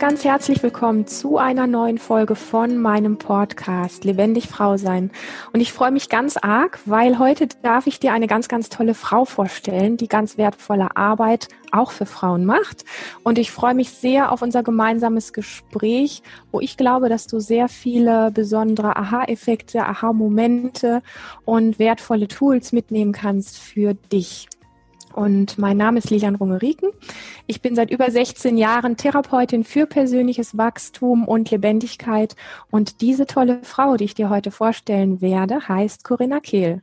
ganz herzlich willkommen zu einer neuen Folge von meinem Podcast Lebendig Frau sein. Und ich freue mich ganz arg, weil heute darf ich dir eine ganz, ganz tolle Frau vorstellen, die ganz wertvolle Arbeit auch für Frauen macht. Und ich freue mich sehr auf unser gemeinsames Gespräch, wo ich glaube, dass du sehr viele besondere Aha-Effekte, Aha-Momente und wertvolle Tools mitnehmen kannst für dich. Und mein Name ist Lilian Rungeriken. Ich bin seit über 16 Jahren Therapeutin für persönliches Wachstum und Lebendigkeit. Und diese tolle Frau, die ich dir heute vorstellen werde, heißt Corinna Kehl.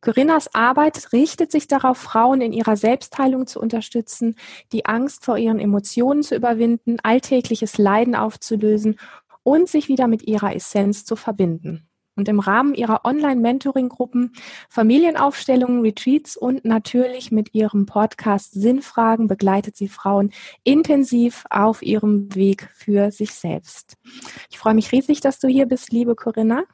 Corinnas Arbeit richtet sich darauf, Frauen in ihrer Selbstheilung zu unterstützen, die Angst vor ihren Emotionen zu überwinden, alltägliches Leiden aufzulösen und sich wieder mit ihrer Essenz zu verbinden und im Rahmen ihrer Online-Mentoring-Gruppen, Familienaufstellungen, Retreats und natürlich mit ihrem Podcast Sinnfragen begleitet sie Frauen intensiv auf ihrem Weg für sich selbst. Ich freue mich riesig, dass du hier bist, liebe Corinna.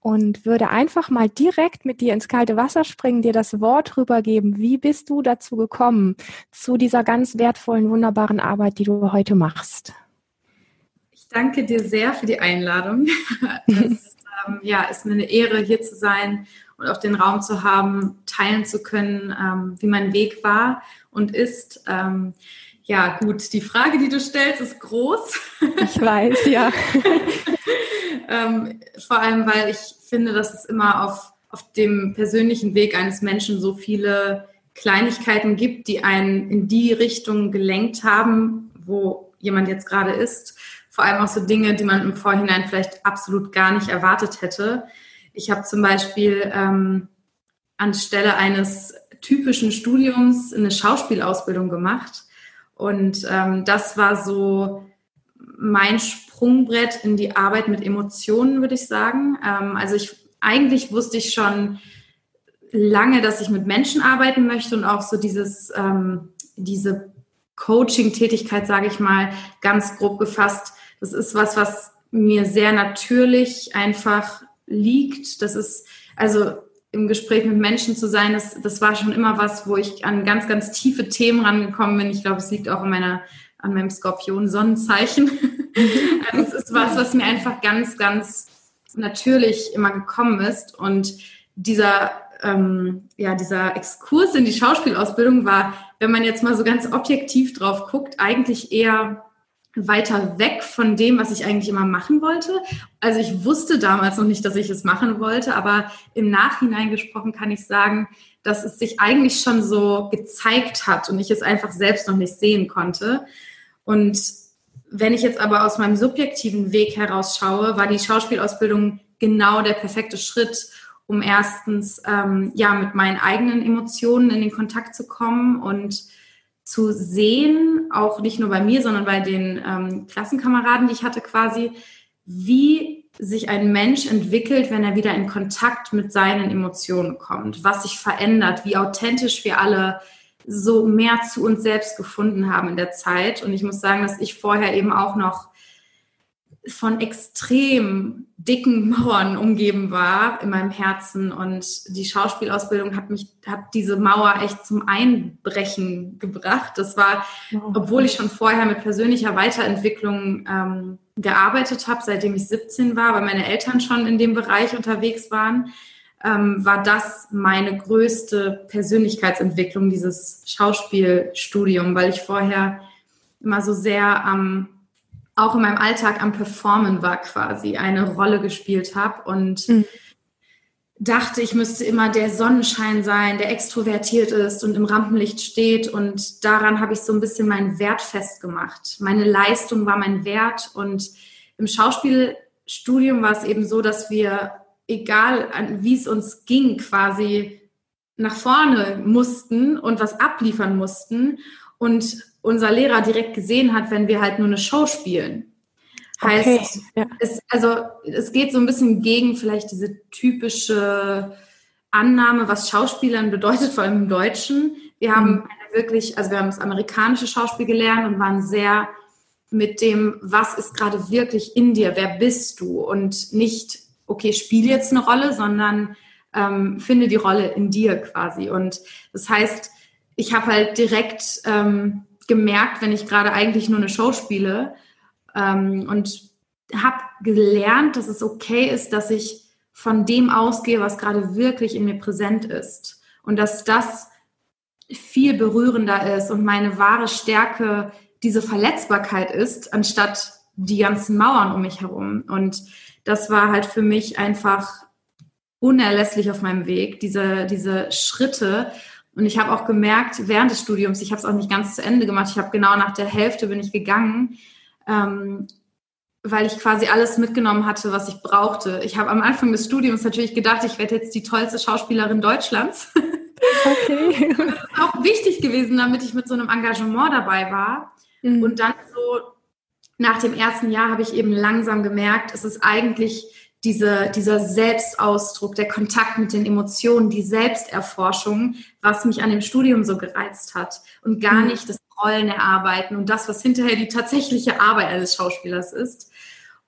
Und würde einfach mal direkt mit dir ins kalte Wasser springen, dir das Wort rübergeben. Wie bist du dazu gekommen, zu dieser ganz wertvollen, wunderbaren Arbeit, die du heute machst? Ich danke dir sehr für die Einladung. Das ähm, ja, ist mir eine Ehre, hier zu sein und auch den Raum zu haben, teilen zu können, ähm, wie mein Weg war und ist. Ähm, ja, gut, die Frage, die du stellst, ist groß. Ich weiß, ja. ähm, vor allem, weil ich finde, dass es immer auf, auf dem persönlichen Weg eines Menschen so viele Kleinigkeiten gibt, die einen in die Richtung gelenkt haben, wo jemand jetzt gerade ist vor allem auch so Dinge, die man im Vorhinein vielleicht absolut gar nicht erwartet hätte. Ich habe zum Beispiel ähm, anstelle eines typischen Studiums eine Schauspielausbildung gemacht. Und ähm, das war so mein Sprungbrett in die Arbeit mit Emotionen, würde ich sagen. Ähm, also ich eigentlich wusste ich schon lange, dass ich mit Menschen arbeiten möchte und auch so dieses, ähm, diese Coaching-Tätigkeit, sage ich mal, ganz grob gefasst, das ist was, was mir sehr natürlich einfach liegt. Das ist, also im Gespräch mit Menschen zu sein, das, das war schon immer was, wo ich an ganz, ganz tiefe Themen rangekommen bin. Ich glaube, es liegt auch an meiner, an meinem Skorpion-Sonnenzeichen. also es ist was, was mir einfach ganz, ganz natürlich immer gekommen ist. Und dieser, ähm, ja, dieser Exkurs in die Schauspielausbildung war, wenn man jetzt mal so ganz objektiv drauf guckt, eigentlich eher weiter weg von dem, was ich eigentlich immer machen wollte. Also ich wusste damals noch nicht, dass ich es machen wollte, aber im Nachhinein gesprochen kann ich sagen, dass es sich eigentlich schon so gezeigt hat und ich es einfach selbst noch nicht sehen konnte. Und wenn ich jetzt aber aus meinem subjektiven Weg heraus schaue, war die Schauspielausbildung genau der perfekte Schritt, um erstens ähm, ja mit meinen eigenen Emotionen in den Kontakt zu kommen und zu sehen, auch nicht nur bei mir, sondern bei den ähm, Klassenkameraden, die ich hatte quasi, wie sich ein Mensch entwickelt, wenn er wieder in Kontakt mit seinen Emotionen kommt, was sich verändert, wie authentisch wir alle so mehr zu uns selbst gefunden haben in der Zeit. Und ich muss sagen, dass ich vorher eben auch noch von extrem dicken Mauern umgeben war in meinem Herzen und die Schauspielausbildung hat mich hat diese Mauer echt zum Einbrechen gebracht. Das war, obwohl ich schon vorher mit persönlicher Weiterentwicklung ähm, gearbeitet habe, seitdem ich 17 war, weil meine Eltern schon in dem Bereich unterwegs waren, ähm, war das meine größte Persönlichkeitsentwicklung, dieses Schauspielstudium, weil ich vorher immer so sehr am ähm, auch in meinem Alltag am Performen war quasi, eine Rolle gespielt habe und mhm. dachte, ich müsste immer der Sonnenschein sein, der extrovertiert ist und im Rampenlicht steht und daran habe ich so ein bisschen meinen Wert festgemacht. Meine Leistung war mein Wert und im Schauspielstudium war es eben so, dass wir, egal wie es uns ging, quasi nach vorne mussten und was abliefern mussten und unser Lehrer direkt gesehen hat, wenn wir halt nur eine Show spielen. Heißt, okay, ja. es, also es geht so ein bisschen gegen vielleicht diese typische Annahme, was Schauspielern bedeutet, vor allem im Deutschen. Wir haben mhm. wirklich, also wir haben das amerikanische Schauspiel gelernt und waren sehr mit dem, was ist gerade wirklich in dir, wer bist du und nicht, okay, spiel jetzt eine Rolle, sondern ähm, finde die Rolle in dir quasi. Und das heißt, ich habe halt direkt ähm, gemerkt, wenn ich gerade eigentlich nur eine Show spiele ähm, und habe gelernt, dass es okay ist, dass ich von dem ausgehe, was gerade wirklich in mir präsent ist und dass das viel berührender ist und meine wahre Stärke diese Verletzbarkeit ist, anstatt die ganzen Mauern um mich herum. Und das war halt für mich einfach unerlässlich auf meinem Weg, diese, diese Schritte. Und ich habe auch gemerkt, während des Studiums, ich habe es auch nicht ganz zu Ende gemacht, ich habe genau nach der Hälfte bin ich gegangen, ähm, weil ich quasi alles mitgenommen hatte, was ich brauchte. Ich habe am Anfang des Studiums natürlich gedacht, ich werde jetzt die tollste Schauspielerin Deutschlands. Okay. das ist auch wichtig gewesen, damit ich mit so einem Engagement dabei war. Mhm. Und dann so nach dem ersten Jahr habe ich eben langsam gemerkt, es ist eigentlich diese, dieser Selbstausdruck, der Kontakt mit den Emotionen, die Selbsterforschung, was mich an dem Studium so gereizt hat und gar mhm. nicht das Rollen erarbeiten und das, was hinterher die tatsächliche Arbeit eines Schauspielers ist.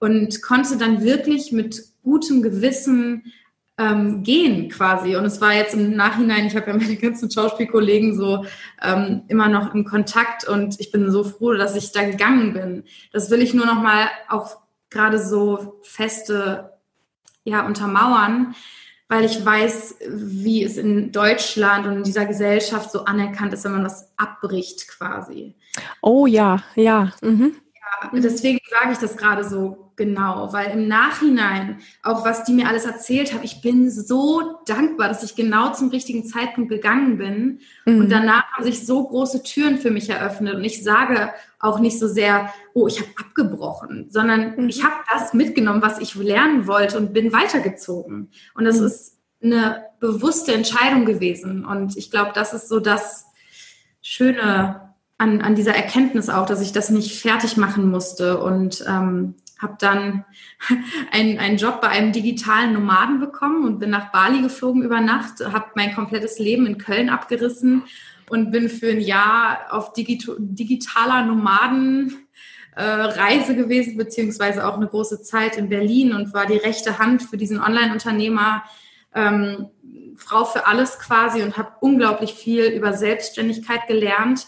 Und konnte dann wirklich mit gutem Gewissen ähm, gehen quasi. Und es war jetzt im Nachhinein, ich habe ja meine ganzen Schauspielkollegen so ähm, immer noch im Kontakt und ich bin so froh, dass ich da gegangen bin. Das will ich nur noch mal auch gerade so feste ja untermauern, weil ich weiß, wie es in Deutschland und in dieser Gesellschaft so anerkannt ist, wenn man was abbricht quasi. Oh ja, ja. Mhm. Ja, deswegen sage ich das gerade so Genau, weil im Nachhinein, auch was die mir alles erzählt haben, ich bin so dankbar, dass ich genau zum richtigen Zeitpunkt gegangen bin. Mhm. Und danach haben sich so große Türen für mich eröffnet. Und ich sage auch nicht so sehr, oh, ich habe abgebrochen, sondern mhm. ich habe das mitgenommen, was ich lernen wollte und bin weitergezogen. Und das mhm. ist eine bewusste Entscheidung gewesen. Und ich glaube, das ist so das Schöne an, an dieser Erkenntnis auch, dass ich das nicht fertig machen musste und ähm, habe dann einen, einen Job bei einem digitalen Nomaden bekommen und bin nach Bali geflogen über Nacht, habe mein komplettes Leben in Köln abgerissen und bin für ein Jahr auf digito, digitaler Nomaden äh, Reise gewesen, beziehungsweise auch eine große Zeit in Berlin und war die rechte Hand für diesen Online-Unternehmer, ähm, Frau für alles quasi und habe unglaublich viel über Selbstständigkeit gelernt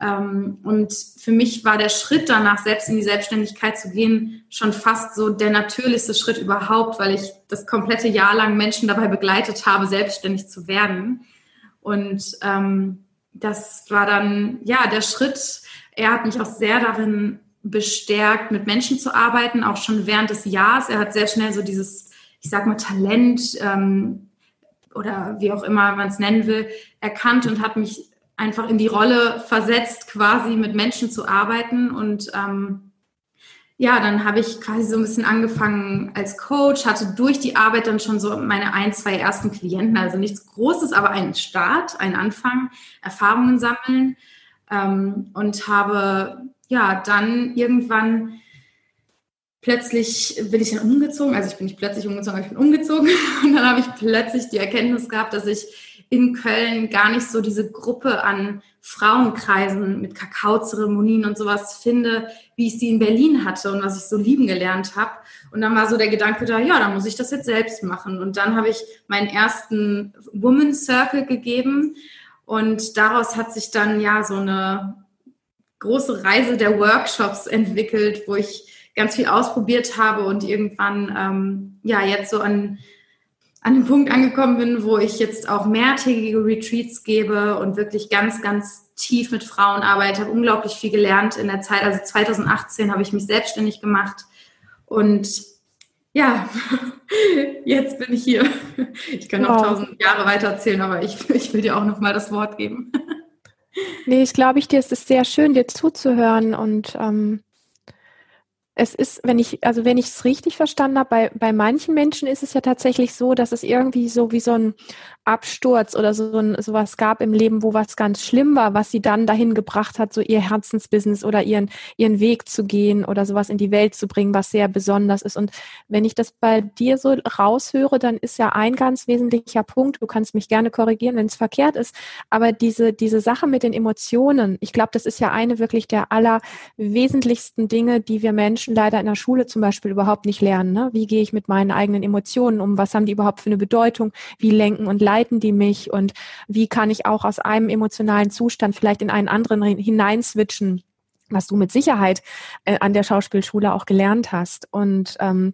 und für mich war der Schritt danach, selbst in die Selbstständigkeit zu gehen, schon fast so der natürlichste Schritt überhaupt, weil ich das komplette Jahr lang Menschen dabei begleitet habe, selbstständig zu werden. Und ähm, das war dann, ja, der Schritt. Er hat mich auch sehr darin bestärkt, mit Menschen zu arbeiten, auch schon während des Jahres. Er hat sehr schnell so dieses, ich sag mal, Talent ähm, oder wie auch immer man es nennen will, erkannt und hat mich einfach in die Rolle versetzt, quasi mit Menschen zu arbeiten. Und ähm, ja, dann habe ich quasi so ein bisschen angefangen als Coach, hatte durch die Arbeit dann schon so meine ein, zwei ersten Klienten, also nichts Großes, aber einen Start, einen Anfang, Erfahrungen sammeln. Ähm, und habe ja dann irgendwann plötzlich bin ich dann umgezogen, also ich bin nicht plötzlich umgezogen, aber ich bin umgezogen. Und dann habe ich plötzlich die Erkenntnis gehabt, dass ich in Köln gar nicht so diese Gruppe an Frauenkreisen mit Kakaozeremonien und sowas finde, wie ich sie in Berlin hatte und was ich so lieben gelernt habe. Und dann war so der Gedanke da, ja, dann muss ich das jetzt selbst machen. Und dann habe ich meinen ersten Woman Circle gegeben und daraus hat sich dann ja so eine große Reise der Workshops entwickelt, wo ich ganz viel ausprobiert habe und irgendwann ähm, ja jetzt so an an dem Punkt angekommen bin, wo ich jetzt auch mehrtägige Retreats gebe und wirklich ganz, ganz tief mit Frauen arbeite, habe unglaublich viel gelernt in der Zeit. Also 2018 habe ich mich selbstständig gemacht und ja, jetzt bin ich hier. Ich kann noch tausend Jahre weiter erzählen, aber ich, ich will dir auch noch mal das Wort geben. Nee, ich glaube, ich dir ist es sehr schön, dir zuzuhören und ähm, es ist, wenn ich, also wenn ich es richtig verstanden habe, bei, bei manchen Menschen ist es ja tatsächlich so, dass es irgendwie so wie so ein Absturz oder so ein, sowas gab im Leben, wo was ganz schlimm war, was sie dann dahin gebracht hat, so ihr Herzensbusiness oder ihren, ihren Weg zu gehen oder sowas in die Welt zu bringen, was sehr besonders ist. Und wenn ich das bei dir so raushöre, dann ist ja ein ganz wesentlicher Punkt, du kannst mich gerne korrigieren, wenn es verkehrt ist, aber diese, diese Sache mit den Emotionen, ich glaube, das ist ja eine wirklich der allerwesentlichsten Dinge, die wir Menschen leider in der Schule zum Beispiel überhaupt nicht lernen. Ne? Wie gehe ich mit meinen eigenen Emotionen um? Was haben die überhaupt für eine Bedeutung? Wie lenken und leiten die mich? Und wie kann ich auch aus einem emotionalen Zustand vielleicht in einen anderen hineinswitchen? was du mit Sicherheit äh, an der Schauspielschule auch gelernt hast. Und ähm,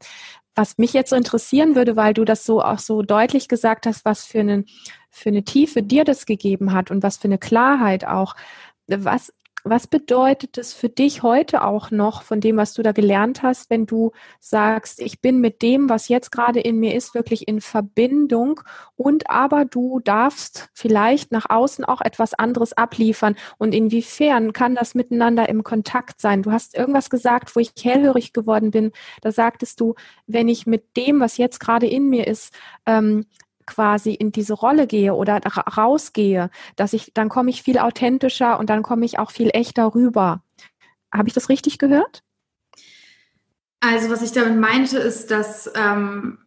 was mich jetzt so interessieren würde, weil du das so auch so deutlich gesagt hast, was für eine, für eine Tiefe dir das gegeben hat und was für eine Klarheit auch. Was, was bedeutet es für dich heute auch noch von dem, was du da gelernt hast, wenn du sagst, ich bin mit dem, was jetzt gerade in mir ist, wirklich in Verbindung und aber du darfst vielleicht nach außen auch etwas anderes abliefern und inwiefern kann das miteinander im Kontakt sein? Du hast irgendwas gesagt, wo ich hellhörig geworden bin. Da sagtest du, wenn ich mit dem, was jetzt gerade in mir ist, ähm, quasi in diese Rolle gehe oder rausgehe, dass ich, dann komme ich viel authentischer und dann komme ich auch viel echter rüber. Habe ich das richtig gehört? Also was ich damit meinte, ist, dass ähm,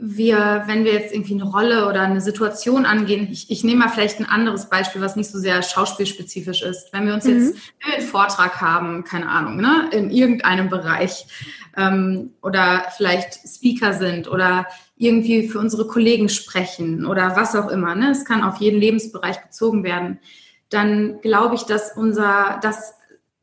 wir, wenn wir jetzt irgendwie eine Rolle oder eine Situation angehen, ich, ich nehme mal vielleicht ein anderes Beispiel, was nicht so sehr schauspielspezifisch ist. Wenn wir uns mhm. jetzt einen Vortrag haben, keine Ahnung, ne, in irgendeinem Bereich ähm, oder vielleicht Speaker sind oder irgendwie für unsere Kollegen sprechen oder was auch immer, ne? es kann auf jeden Lebensbereich bezogen werden, dann glaube ich, dass unser, das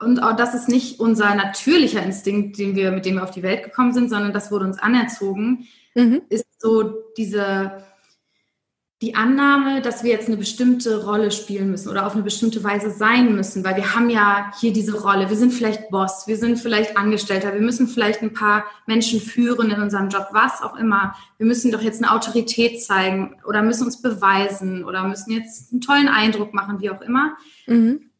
und auch das ist nicht unser natürlicher Instinkt, den wir, mit dem wir auf die Welt gekommen sind, sondern das wurde uns anerzogen, mhm. ist so diese die Annahme, dass wir jetzt eine bestimmte Rolle spielen müssen oder auf eine bestimmte Weise sein müssen, weil wir haben ja hier diese Rolle. Wir sind vielleicht Boss, wir sind vielleicht Angestellter, wir müssen vielleicht ein paar Menschen führen in unserem Job, was auch immer. Wir müssen doch jetzt eine Autorität zeigen oder müssen uns beweisen oder müssen jetzt einen tollen Eindruck machen, wie auch immer. Mhm.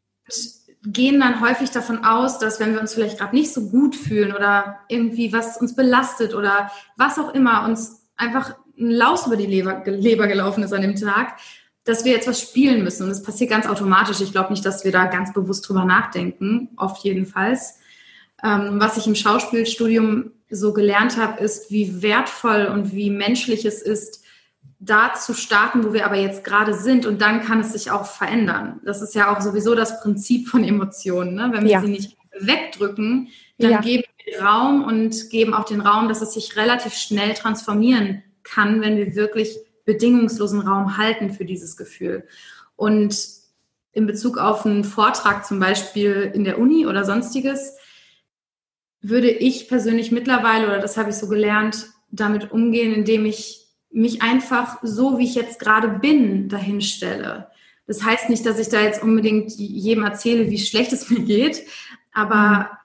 Gehen dann häufig davon aus, dass wenn wir uns vielleicht gerade nicht so gut fühlen oder irgendwie was uns belastet oder was auch immer uns einfach ein Laus über die Leber, Leber gelaufen ist an dem Tag, dass wir jetzt was spielen müssen. Und das passiert ganz automatisch. Ich glaube nicht, dass wir da ganz bewusst drüber nachdenken, oft jedenfalls. Ähm, was ich im Schauspielstudium so gelernt habe, ist, wie wertvoll und wie menschlich es ist, da zu starten, wo wir aber jetzt gerade sind. Und dann kann es sich auch verändern. Das ist ja auch sowieso das Prinzip von Emotionen. Ne? Wenn wir ja. sie nicht wegdrücken, dann ja. geben wir Raum und geben auch den Raum, dass es sich relativ schnell transformieren kann, wenn wir wirklich bedingungslosen Raum halten für dieses Gefühl. Und in Bezug auf einen Vortrag zum Beispiel in der Uni oder sonstiges, würde ich persönlich mittlerweile, oder das habe ich so gelernt, damit umgehen, indem ich mich einfach so, wie ich jetzt gerade bin, dahin stelle. Das heißt nicht, dass ich da jetzt unbedingt jedem erzähle, wie schlecht es mir geht, aber mhm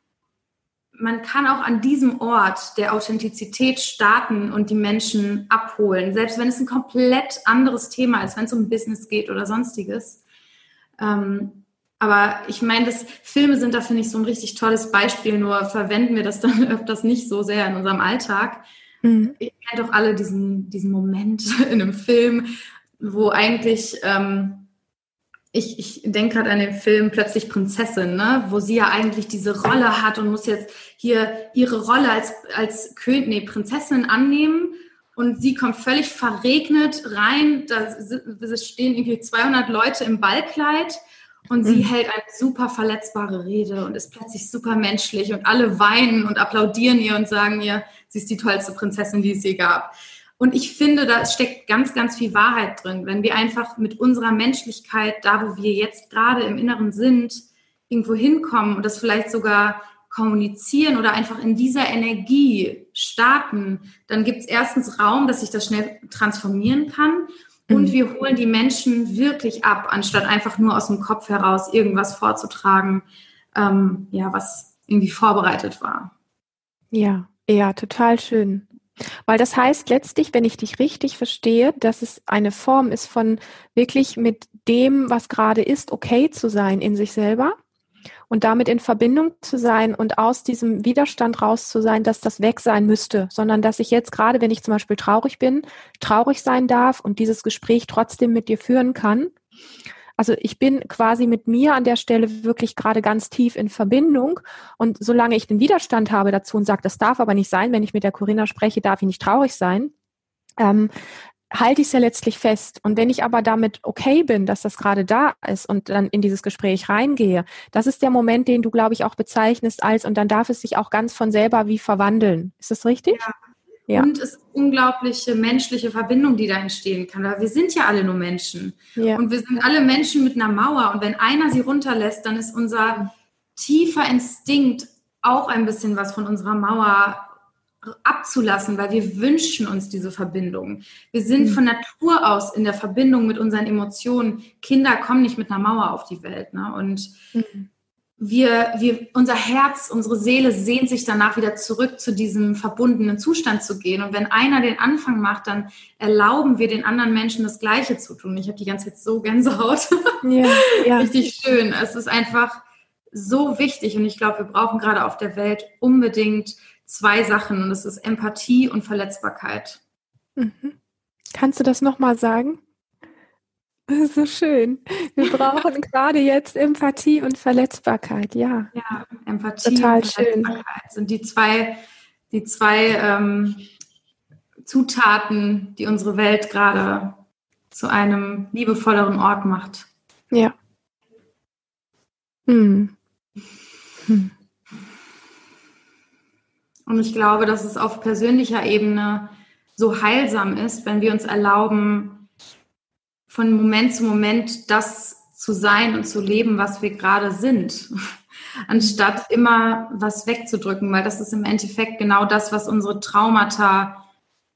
man kann auch an diesem Ort der Authentizität starten und die Menschen abholen, selbst wenn es ein komplett anderes Thema ist, wenn es um Business geht oder sonstiges. Ähm, aber ich meine, das Filme sind da finde ich so ein richtig tolles Beispiel, nur verwenden wir das dann öfters nicht so sehr in unserem Alltag. Mhm. Ihr kennt doch alle diesen, diesen Moment in einem Film, wo eigentlich ähm, ich, ich denke gerade an den Film Plötzlich Prinzessin, ne? wo sie ja eigentlich diese Rolle hat und muss jetzt hier ihre Rolle als, als König, nee, Prinzessin annehmen. Und sie kommt völlig verregnet rein. Da stehen irgendwie 200 Leute im Ballkleid und sie mhm. hält eine super verletzbare Rede und ist plötzlich super menschlich und alle weinen und applaudieren ihr und sagen ihr, sie ist die tollste Prinzessin, die es je gab. Und ich finde, da steckt ganz, ganz viel Wahrheit drin. Wenn wir einfach mit unserer Menschlichkeit, da wo wir jetzt gerade im Inneren sind, irgendwo hinkommen und das vielleicht sogar kommunizieren oder einfach in dieser Energie starten, dann gibt es erstens Raum, dass sich das schnell transformieren kann. Und mhm. wir holen die Menschen wirklich ab, anstatt einfach nur aus dem Kopf heraus irgendwas vorzutragen, ähm, ja, was irgendwie vorbereitet war. Ja, ja, total schön. Weil das heißt letztlich, wenn ich dich richtig verstehe, dass es eine Form ist von wirklich mit dem, was gerade ist, okay zu sein in sich selber und damit in Verbindung zu sein und aus diesem Widerstand raus zu sein, dass das weg sein müsste, sondern dass ich jetzt gerade, wenn ich zum Beispiel traurig bin, traurig sein darf und dieses Gespräch trotzdem mit dir führen kann also ich bin quasi mit mir an der Stelle wirklich gerade ganz tief in Verbindung. Und solange ich den Widerstand habe dazu und sage, das darf aber nicht sein, wenn ich mit der Corinna spreche, darf ich nicht traurig sein, ähm, halte ich es ja letztlich fest. Und wenn ich aber damit okay bin, dass das gerade da ist und dann in dieses Gespräch reingehe, das ist der Moment, den du, glaube ich, auch bezeichnest als, und dann darf es sich auch ganz von selber wie verwandeln. Ist das richtig? Ja, ja. Und es ist unglaubliche menschliche Verbindung, die da entstehen kann. Weil wir sind ja alle nur Menschen. Ja. Und wir sind alle Menschen mit einer Mauer. Und wenn einer sie runterlässt, dann ist unser tiefer Instinkt, auch ein bisschen was von unserer Mauer abzulassen, weil wir wünschen uns diese Verbindung. Wir sind mhm. von Natur aus in der Verbindung mit unseren Emotionen. Kinder kommen nicht mit einer Mauer auf die Welt. Ne? Und mhm. Wir, wir, unser Herz, unsere Seele sehnt sich danach wieder zurück zu diesem verbundenen Zustand zu gehen. Und wenn einer den Anfang macht, dann erlauben wir den anderen Menschen das Gleiche zu tun. Ich habe die ganze Zeit so Gänsehaut. Ja, ja. Richtig schön. Es ist einfach so wichtig und ich glaube, wir brauchen gerade auf der Welt unbedingt zwei Sachen und das ist Empathie und Verletzbarkeit. Mhm. Kannst du das nochmal sagen? So schön. Wir brauchen gerade jetzt Empathie und Verletzbarkeit, ja. Ja, Empathie Total und Verletzbarkeit schön. sind die zwei, die zwei ähm, Zutaten, die unsere Welt gerade zu einem liebevolleren Ort macht. Ja. Hm. Hm. Und ich glaube, dass es auf persönlicher Ebene so heilsam ist, wenn wir uns erlauben, von Moment zu Moment das zu sein und zu leben, was wir gerade sind, anstatt immer was wegzudrücken, weil das ist im Endeffekt genau das, was unsere Traumata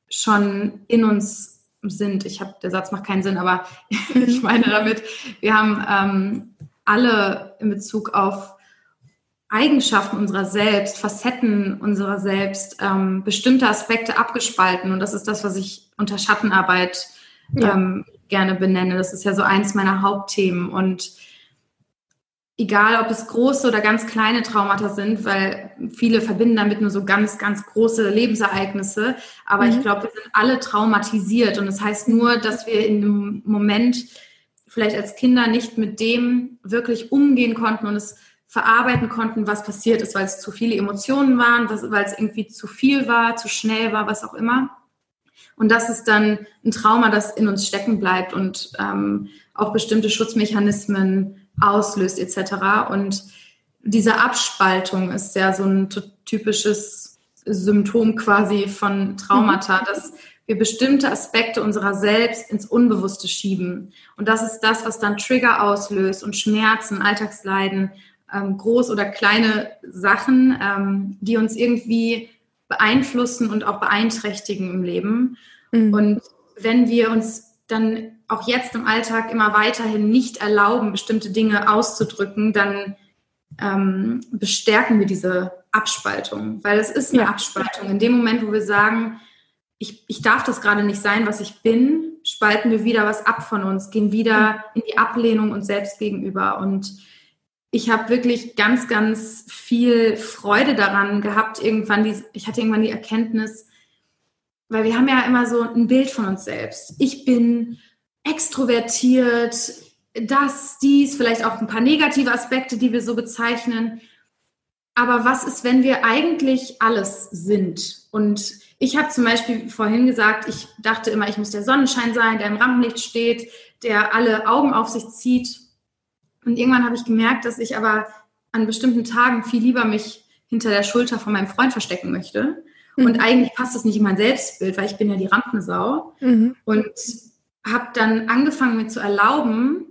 schon in uns sind. Ich habe, der Satz macht keinen Sinn, aber ich meine damit, wir haben ähm, alle in Bezug auf Eigenschaften unserer selbst, Facetten unserer selbst, ähm, bestimmte Aspekte abgespalten. Und das ist das, was ich unter Schattenarbeit ja. ähm, gerne benenne. Das ist ja so eins meiner Hauptthemen. Und egal, ob es große oder ganz kleine Traumata sind, weil viele verbinden damit nur so ganz, ganz große Lebensereignisse. Aber mhm. ich glaube, wir sind alle traumatisiert. Und das heißt nur, dass wir in dem Moment vielleicht als Kinder nicht mit dem wirklich umgehen konnten und es verarbeiten konnten, was passiert ist, weil es zu viele Emotionen waren, weil es irgendwie zu viel war, zu schnell war, was auch immer. Und das ist dann ein Trauma, das in uns stecken bleibt und ähm, auch bestimmte Schutzmechanismen auslöst etc. Und diese Abspaltung ist ja so ein typisches Symptom quasi von Traumata, mhm. dass wir bestimmte Aspekte unserer selbst ins Unbewusste schieben. Und das ist das, was dann Trigger auslöst und Schmerzen, Alltagsleiden ähm, groß oder kleine Sachen, ähm, die uns irgendwie beeinflussen und auch beeinträchtigen im Leben. Mhm. Und wenn wir uns dann auch jetzt im Alltag immer weiterhin nicht erlauben, bestimmte Dinge auszudrücken, dann ähm, bestärken wir diese Abspaltung, weil es ist eine ja. Abspaltung. In dem Moment, wo wir sagen, ich, ich darf das gerade nicht sein, was ich bin, spalten wir wieder was ab von uns, gehen wieder mhm. in die Ablehnung uns selbst gegenüber. Und ich habe wirklich ganz, ganz viel Freude daran gehabt, irgendwann, die, ich hatte irgendwann die Erkenntnis, weil wir haben ja immer so ein Bild von uns selbst. Ich bin extrovertiert, das, dies, vielleicht auch ein paar negative Aspekte, die wir so bezeichnen. Aber was ist, wenn wir eigentlich alles sind? Und ich habe zum Beispiel vorhin gesagt, ich dachte immer, ich muss der Sonnenschein sein, der im Rampenlicht steht, der alle Augen auf sich zieht. Und irgendwann habe ich gemerkt, dass ich aber an bestimmten Tagen viel lieber mich hinter der Schulter von meinem Freund verstecken möchte. Mhm. Und eigentlich passt das nicht in mein Selbstbild, weil ich bin ja die Rampensau. Mhm. Und habe dann angefangen, mir zu erlauben,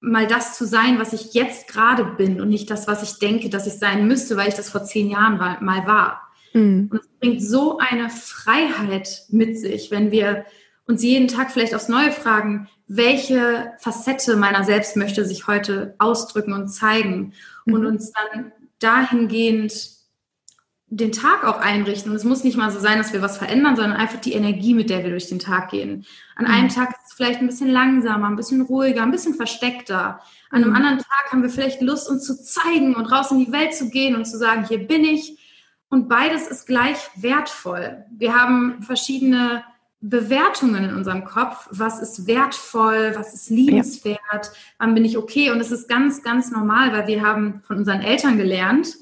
mal das zu sein, was ich jetzt gerade bin und nicht das, was ich denke, dass ich sein müsste, weil ich das vor zehn Jahren mal war. Mhm. Und es bringt so eine Freiheit mit sich, wenn wir uns jeden Tag vielleicht aufs Neue fragen, welche Facette meiner selbst möchte sich heute ausdrücken und zeigen mhm. und uns dann dahingehend den Tag auch einrichten. Und es muss nicht mal so sein, dass wir was verändern, sondern einfach die Energie, mit der wir durch den Tag gehen. An mhm. einem Tag ist es vielleicht ein bisschen langsamer, ein bisschen ruhiger, ein bisschen versteckter. An einem mhm. anderen Tag haben wir vielleicht Lust, uns zu zeigen und raus in die Welt zu gehen und zu sagen, hier bin ich. Und beides ist gleich wertvoll. Wir haben verschiedene Bewertungen in unserem Kopf, was ist wertvoll, was ist liebenswert, ja. wann bin ich okay. Und es ist ganz, ganz normal, weil wir haben von unseren Eltern gelernt,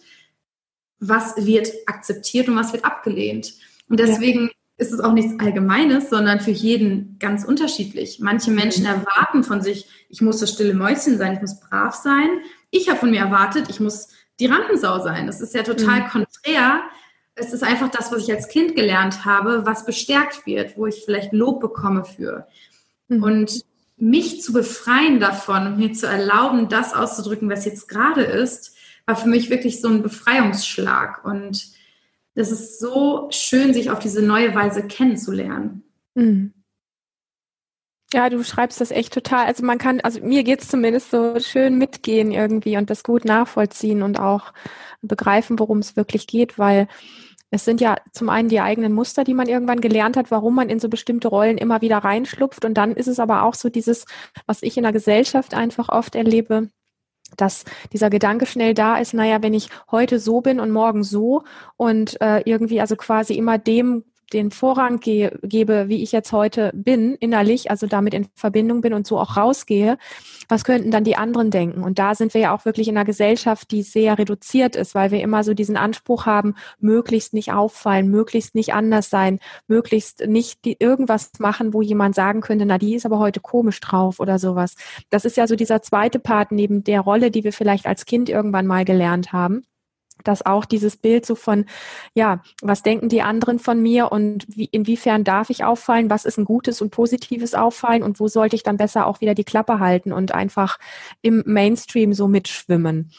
was wird akzeptiert und was wird abgelehnt. Und deswegen ja. ist es auch nichts Allgemeines, sondern für jeden ganz unterschiedlich. Manche Menschen mhm. erwarten von sich, ich muss das stille Mäuschen sein, ich muss brav sein. Ich habe von mir erwartet, ich muss die Rampensau sein. Das ist ja total mhm. konträr es ist einfach das, was ich als Kind gelernt habe, was bestärkt wird, wo ich vielleicht Lob bekomme für. Mhm. Und mich zu befreien davon und mir zu erlauben, das auszudrücken, was jetzt gerade ist, war für mich wirklich so ein Befreiungsschlag. Und das ist so schön, sich auf diese neue Weise kennenzulernen. Mhm. Ja, du schreibst das echt total. Also man kann, also mir geht's zumindest so schön mitgehen irgendwie und das gut nachvollziehen und auch begreifen, worum es wirklich geht, weil es sind ja zum einen die eigenen Muster, die man irgendwann gelernt hat, warum man in so bestimmte Rollen immer wieder reinschlupft. Und dann ist es aber auch so dieses, was ich in der Gesellschaft einfach oft erlebe, dass dieser Gedanke schnell da ist, naja, wenn ich heute so bin und morgen so und äh, irgendwie also quasi immer dem den Vorrang ge gebe, wie ich jetzt heute bin, innerlich, also damit in Verbindung bin und so auch rausgehe, was könnten dann die anderen denken? Und da sind wir ja auch wirklich in einer Gesellschaft, die sehr reduziert ist, weil wir immer so diesen Anspruch haben, möglichst nicht auffallen, möglichst nicht anders sein, möglichst nicht irgendwas machen, wo jemand sagen könnte, na, die ist aber heute komisch drauf oder sowas. Das ist ja so dieser zweite Part neben der Rolle, die wir vielleicht als Kind irgendwann mal gelernt haben dass auch dieses Bild so von, ja, was denken die anderen von mir und wie, inwiefern darf ich auffallen, was ist ein gutes und positives Auffallen und wo sollte ich dann besser auch wieder die Klappe halten und einfach im Mainstream so mitschwimmen.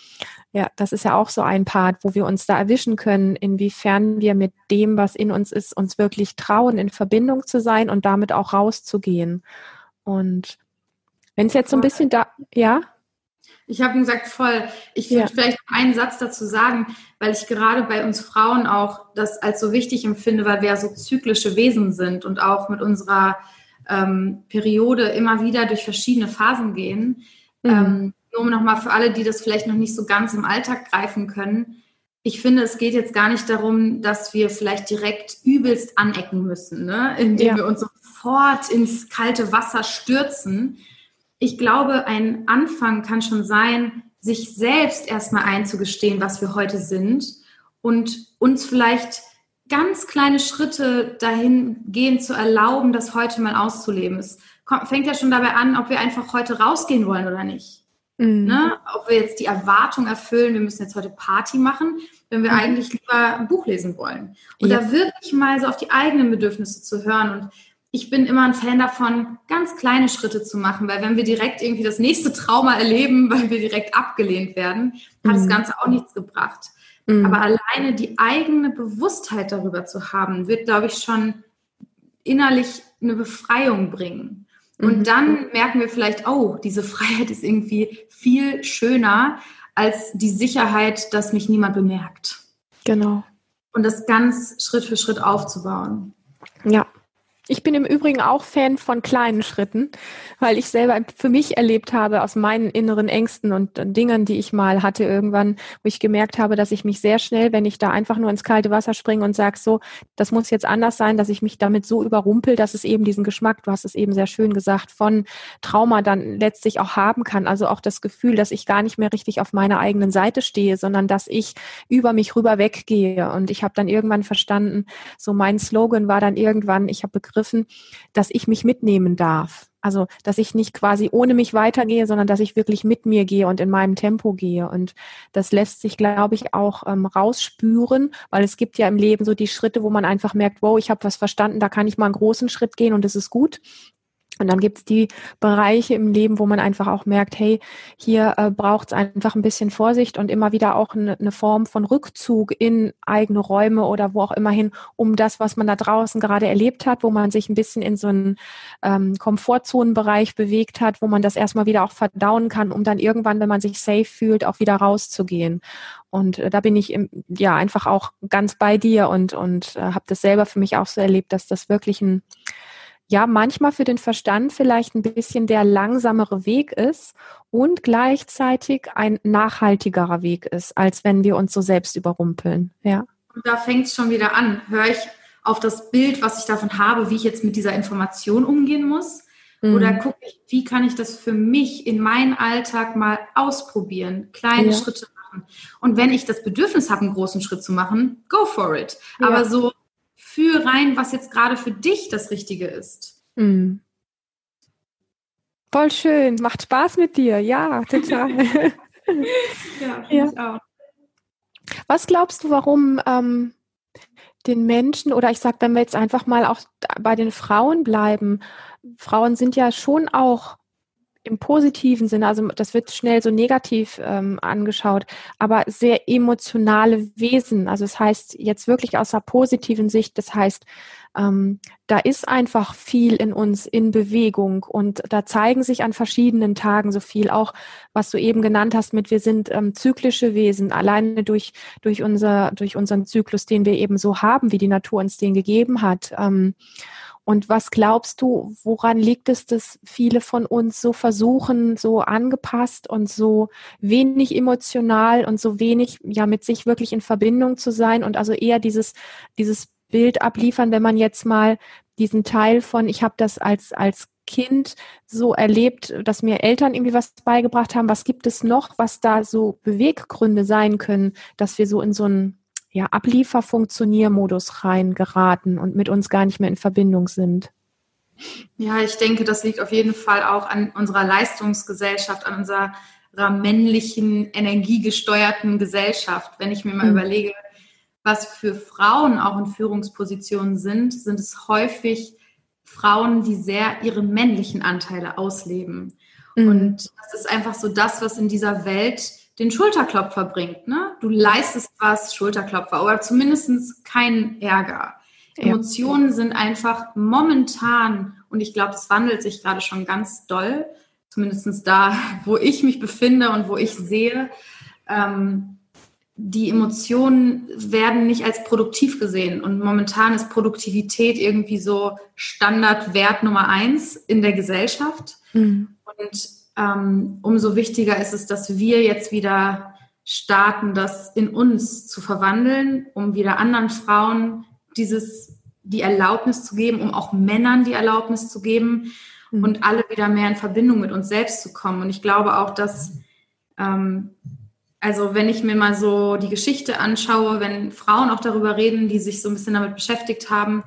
Ja, das ist ja auch so ein Part, wo wir uns da erwischen können, inwiefern wir mit dem, was in uns ist, uns wirklich trauen, in Verbindung zu sein und damit auch rauszugehen. Und wenn es jetzt so ein bisschen da, ja? Ich habe ihm gesagt, voll. Ich würde ja. vielleicht einen Satz dazu sagen, weil ich gerade bei uns Frauen auch das als so wichtig empfinde, weil wir ja so zyklische Wesen sind und auch mit unserer ähm, Periode immer wieder durch verschiedene Phasen gehen. Mhm. Ähm, nur nochmal für alle, die das vielleicht noch nicht so ganz im Alltag greifen können. Ich finde, es geht jetzt gar nicht darum, dass wir vielleicht direkt übelst anecken müssen, ne? indem ja. wir uns sofort ins kalte Wasser stürzen, ich glaube, ein Anfang kann schon sein, sich selbst erstmal einzugestehen, was wir heute sind und uns vielleicht ganz kleine Schritte dahin gehen zu erlauben, das heute mal auszuleben. Es fängt ja schon dabei an, ob wir einfach heute rausgehen wollen oder nicht. Mhm. Ne? Ob wir jetzt die Erwartung erfüllen, wir müssen jetzt heute Party machen, wenn wir mhm. eigentlich lieber ein Buch lesen wollen. Und ja. da wirklich mal so auf die eigenen Bedürfnisse zu hören und ich bin immer ein Fan davon, ganz kleine Schritte zu machen, weil wenn wir direkt irgendwie das nächste Trauma erleben, weil wir direkt abgelehnt werden, hat mhm. das Ganze auch nichts gebracht. Mhm. Aber alleine die eigene Bewusstheit darüber zu haben, wird, glaube ich, schon innerlich eine Befreiung bringen. Und mhm. dann merken wir vielleicht, oh, diese Freiheit ist irgendwie viel schöner als die Sicherheit, dass mich niemand bemerkt. Genau. Und das ganz Schritt für Schritt aufzubauen. Ja, ich bin im Übrigen auch Fan von kleinen Schritten, weil ich selber für mich erlebt habe aus meinen inneren Ängsten und Dingen, die ich mal hatte irgendwann, wo ich gemerkt habe, dass ich mich sehr schnell, wenn ich da einfach nur ins kalte Wasser springe und sage, so, das muss jetzt anders sein, dass ich mich damit so überrumpel, dass es eben diesen Geschmack, du hast es eben sehr schön gesagt, von Trauma dann letztlich auch haben kann. Also auch das Gefühl, dass ich gar nicht mehr richtig auf meiner eigenen Seite stehe, sondern dass ich über mich rüber weggehe. Und ich habe dann irgendwann verstanden, so mein Slogan war dann irgendwann, ich habe begriffen, dass ich mich mitnehmen darf. Also, dass ich nicht quasi ohne mich weitergehe, sondern dass ich wirklich mit mir gehe und in meinem Tempo gehe. Und das lässt sich, glaube ich, auch ähm, rausspüren, weil es gibt ja im Leben so die Schritte, wo man einfach merkt, wow, ich habe was verstanden, da kann ich mal einen großen Schritt gehen und das ist gut. Und dann gibt's die Bereiche im Leben, wo man einfach auch merkt, hey, hier äh, braucht es einfach ein bisschen Vorsicht und immer wieder auch eine, eine Form von Rückzug in eigene Räume oder wo auch immer hin, um das, was man da draußen gerade erlebt hat, wo man sich ein bisschen in so einen ähm, Komfortzonenbereich bewegt hat, wo man das erstmal wieder auch verdauen kann, um dann irgendwann, wenn man sich safe fühlt, auch wieder rauszugehen. Und äh, da bin ich im, ja einfach auch ganz bei dir und und äh, habe das selber für mich auch so erlebt, dass das wirklich ein ja manchmal für den Verstand vielleicht ein bisschen der langsamere Weg ist und gleichzeitig ein nachhaltigerer Weg ist, als wenn wir uns so selbst überrumpeln. Ja. Und da fängt es schon wieder an. Höre ich auf das Bild, was ich davon habe, wie ich jetzt mit dieser Information umgehen muss? Mhm. Oder gucke ich, wie kann ich das für mich in meinen Alltag mal ausprobieren, kleine ja. Schritte machen? Und wenn ich das Bedürfnis habe, einen großen Schritt zu machen, go for it. Ja. Aber so fühl rein, was jetzt gerade für dich das Richtige ist. Mhm. Voll schön, macht Spaß mit dir, ja, total. ja, ja. Ich auch. Was glaubst du, warum ähm, den Menschen, oder ich sage, wenn wir jetzt einfach mal auch bei den Frauen bleiben, Frauen sind ja schon auch im positiven Sinne, also das wird schnell so negativ ähm, angeschaut, aber sehr emotionale Wesen. Also das heißt jetzt wirklich aus der positiven Sicht, das heißt, ähm, da ist einfach viel in uns in Bewegung und da zeigen sich an verschiedenen Tagen so viel, auch was du eben genannt hast mit, wir sind ähm, zyklische Wesen, alleine durch, durch, unser, durch unseren Zyklus, den wir eben so haben, wie die Natur uns den gegeben hat. Ähm, und was glaubst du, woran liegt es, dass viele von uns so versuchen, so angepasst und so wenig emotional und so wenig ja mit sich wirklich in Verbindung zu sein und also eher dieses dieses Bild abliefern, wenn man jetzt mal diesen Teil von ich habe das als als Kind so erlebt, dass mir Eltern irgendwie was beigebracht haben. Was gibt es noch, was da so Beweggründe sein können, dass wir so in so ein ja, Ablieferfunktioniermodus reingeraten und mit uns gar nicht mehr in Verbindung sind. Ja, ich denke, das liegt auf jeden Fall auch an unserer Leistungsgesellschaft, an unserer männlichen, energiegesteuerten Gesellschaft. Wenn ich mir mal mhm. überlege, was für Frauen auch in Führungspositionen sind, sind es häufig Frauen, die sehr ihre männlichen Anteile ausleben. Mhm. Und das ist einfach so das, was in dieser Welt den Schulterklopfer bringt. Ne? Du leistest was, Schulterklopfer, aber zumindest kein Ärger. Ja. Emotionen sind einfach momentan, und ich glaube, das wandelt sich gerade schon ganz doll, zumindest da, wo ich mich befinde und wo ich sehe, ähm, die Emotionen werden nicht als produktiv gesehen. Und momentan ist Produktivität irgendwie so Standardwert Nummer eins in der Gesellschaft. Mhm. Und ähm, umso wichtiger ist es, dass wir jetzt wieder starten, das in uns zu verwandeln, um wieder anderen Frauen dieses, die Erlaubnis zu geben, um auch Männern die Erlaubnis zu geben mhm. und alle wieder mehr in Verbindung mit uns selbst zu kommen. Und ich glaube auch, dass, ähm, also wenn ich mir mal so die Geschichte anschaue, wenn Frauen auch darüber reden, die sich so ein bisschen damit beschäftigt haben,